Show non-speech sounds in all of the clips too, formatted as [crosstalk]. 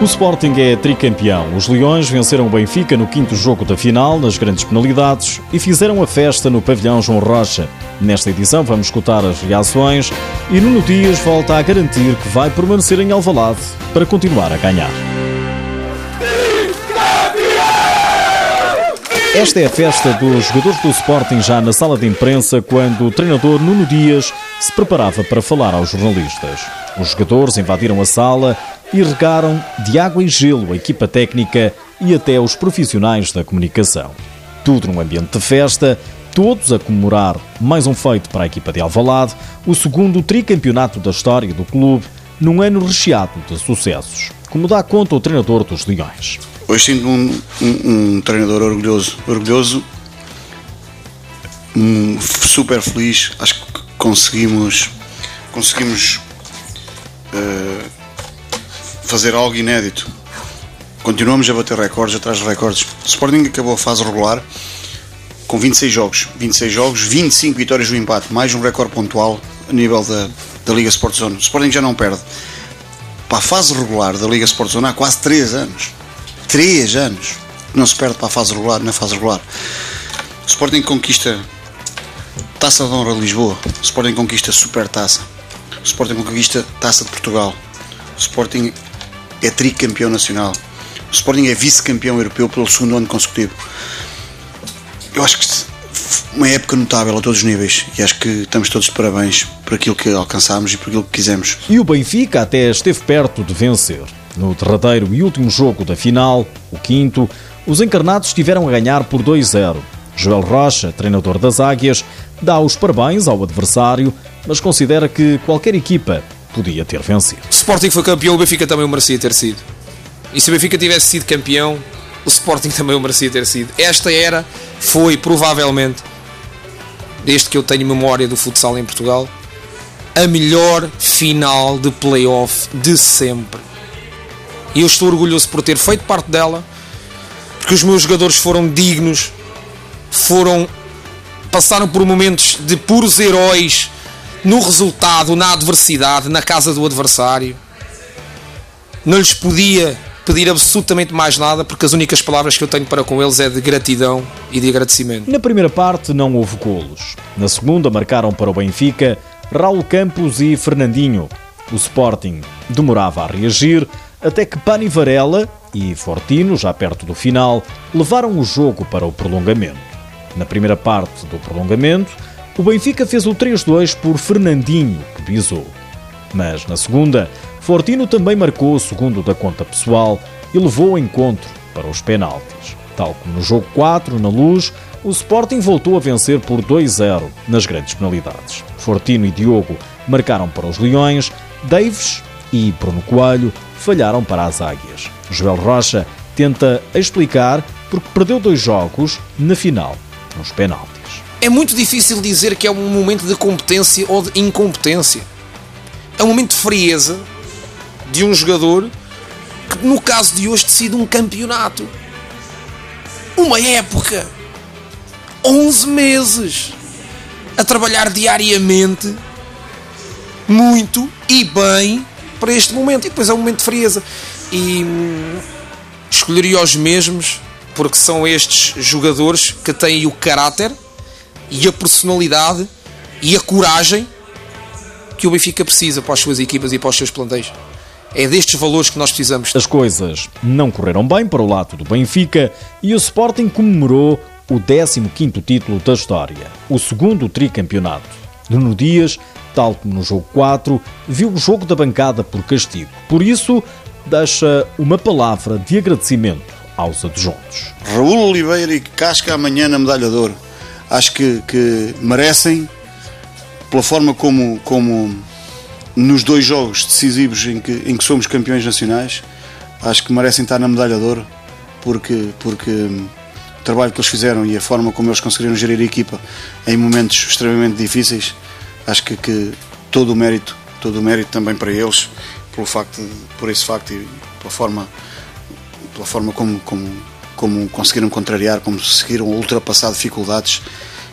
O Sporting é tricampeão. Os Leões venceram o Benfica no quinto jogo da final, nas grandes penalidades, e fizeram a festa no pavilhão João Rocha. Nesta edição vamos escutar as reações e Nuno Dias volta a garantir que vai permanecer em Alvalade para continuar a ganhar. Esta é a festa dos jogadores do Sporting já na sala de imprensa quando o treinador Nuno Dias se preparava para falar aos jornalistas. Os jogadores invadiram a sala e regaram de água e gelo a equipa técnica e até os profissionais da comunicação. Tudo num ambiente de festa, todos a comemorar mais um feito para a equipa de Alvalade, o segundo tricampeonato da história do clube, num ano recheado de sucessos, como dá conta o treinador dos Leões. Hoje sinto-me um, um, um, treinador orgulhoso, orgulhoso, um, super feliz. Acho que conseguimos, conseguimos uh, fazer algo inédito. Continuamos a bater recordes atrás de recordes. O Sporting acabou a fase regular com 26 jogos, 26 jogos, 25 vitórias do empate, mais um recorde pontual a nível da, da Liga Sport Zone. O Sporting já não perde. Para a fase regular da Liga Sport Zone há quase 3 anos. 3 anos não se perde para a fase regular, na fase regular. O Sporting conquista Taça de Honra Lisboa, o Sporting conquista Super Taça, o Sporting conquista Taça de Portugal, o Sporting é tricampeão nacional, o Sporting é vice-campeão europeu pelo segundo ano consecutivo. Eu acho que uma época notável a todos os níveis e acho que estamos todos de parabéns por aquilo que alcançámos e por aquilo que quisemos. E o Benfica até esteve perto de vencer. No derradeiro e último jogo da final, o quinto, os encarnados tiveram a ganhar por 2-0. Joel Rocha, treinador das Águias, dá os parabéns ao adversário, mas considera que qualquer equipa podia ter vencido. O Sporting foi campeão, o Benfica também o merecia ter sido. E se o Benfica tivesse sido campeão, o Sporting [laughs] também o merecia ter sido. Esta era, foi provavelmente, desde que eu tenho memória do futsal em Portugal, a melhor final de playoff de sempre. E eu estou orgulhoso por ter feito parte dela, porque os meus jogadores foram dignos, foram passaram por momentos de puros heróis no resultado, na adversidade, na casa do adversário. Não lhes podia pedir absolutamente mais nada, porque as únicas palavras que eu tenho para com eles é de gratidão e de agradecimento. Na primeira parte não houve golos. Na segunda marcaram para o Benfica Raul Campos e Fernandinho. O Sporting demorava a reagir, até que Pani Varela e Fortino, já perto do final, levaram o jogo para o prolongamento. Na primeira parte do prolongamento, o Benfica fez o 3-2 por Fernandinho, que bisou. Mas na segunda, Fortino também marcou o segundo da conta pessoal e levou o encontro para os penaltis. Tal como no jogo 4, na luz, o Sporting voltou a vencer por 2-0 nas grandes penalidades. Fortino e Diogo marcaram para os Leões, Davis e Bruno Coelho falharam para as Águias. Joel Rocha tenta explicar porque perdeu dois jogos na final, nos penaltis. É muito difícil dizer que é um momento de competência ou de incompetência. É um momento de frieza de um jogador que, no caso de hoje, decide um campeonato. Uma época. 11 meses. A trabalhar diariamente. Muito e bem para este momento. E depois é um momento de frieza. E hum, escolheria os mesmos, porque são estes jogadores que têm o caráter e a personalidade e a coragem que o Benfica precisa para as suas equipas e para os seus plantéis. É destes valores que nós precisamos. As coisas não correram bem para o lado do Benfica e o Sporting comemorou o 15º título da história, o segundo tricampeonato. Nuno Dias tal como no jogo 4, viu o jogo da bancada por castigo. Por isso, deixa uma palavra de agradecimento aos adjuntos. Raul Oliveira e Casca amanhã na medalha de ouro. Acho que, que merecem, pela forma como, como nos dois jogos decisivos em que, em que somos campeões nacionais, acho que merecem estar na medalha de ouro, porque, porque trabalho que eles fizeram e a forma como eles conseguiram gerir a equipa em momentos extremamente difíceis acho que, que, todo o mérito, todo o mérito também para eles, pelo facto, por esse facto e pela forma, pela forma como, como, como conseguiram contrariar, como conseguiram ultrapassar dificuldades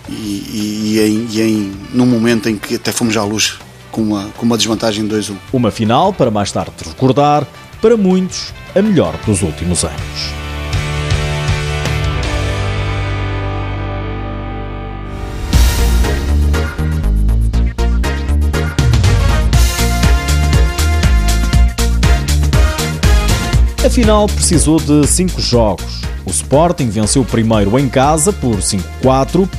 e, e, e, em, e em, num momento em que até fomos à luz com uma, com uma desvantagem 2-1. Uma final para mais tarde recordar, para muitos a melhor dos últimos anos. Final precisou de cinco jogos. O Sporting venceu o primeiro em casa por 5-4,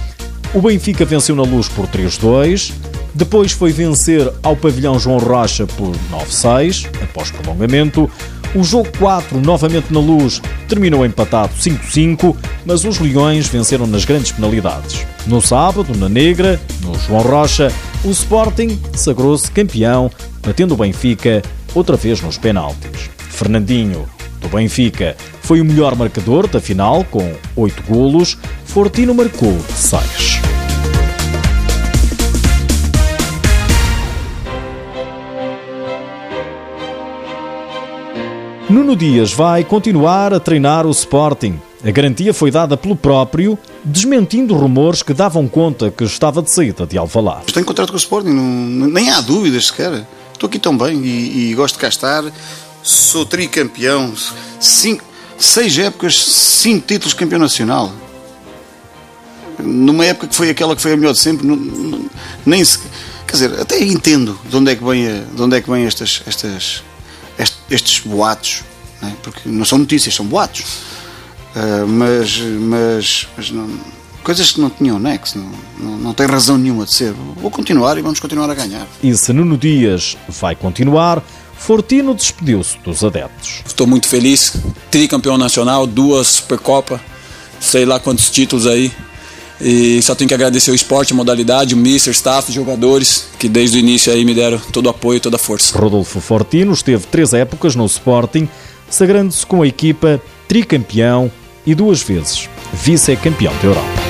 o Benfica venceu na luz por 3-2, depois foi vencer ao pavilhão João Rocha por 9-6, após prolongamento. O jogo 4, novamente na luz, terminou empatado 5-5, mas os Leões venceram nas grandes penalidades. No sábado, na Negra, no João Rocha, o Sporting sagrou-se campeão, batendo o Benfica outra vez nos penaltis. Fernandinho, do Benfica, foi o melhor marcador da final, com 8 golos. Fortino marcou 6. Nuno Dias vai continuar a treinar o Sporting. A garantia foi dada pelo próprio, desmentindo rumores que davam conta que estava de saída de Alvalade. Tenho contrato com o Sporting, não, nem há dúvidas sequer. Estou aqui tão bem e, e gosto de cá estar sou tricampeão, cinco, seis épocas, cinco títulos de campeão nacional. Numa época que foi aquela que foi a melhor de sempre, não, não, nem se, quer dizer, até entendo de onde é que vem, de onde é que vem estas, estas, estes, boatos, não é? porque não são notícias, são boatos. Uh, mas, mas, mas não, coisas que não tinham nexo, não, não, não tem razão nenhuma de ser. Vou continuar e vamos continuar a ganhar. E se Nuno Dias vai continuar, Fortino despediu-se dos adeptos. Estou muito feliz, tricampeão nacional, duas Supercopa, sei lá quantos títulos aí. E só tenho que agradecer o esporte, a modalidade, o mister, staff, jogadores, que desde o início aí me deram todo o apoio e toda a força. Rodolfo Fortino esteve três épocas no Sporting, sagrando-se com a equipa tricampeão e duas vezes vice-campeão da Europa.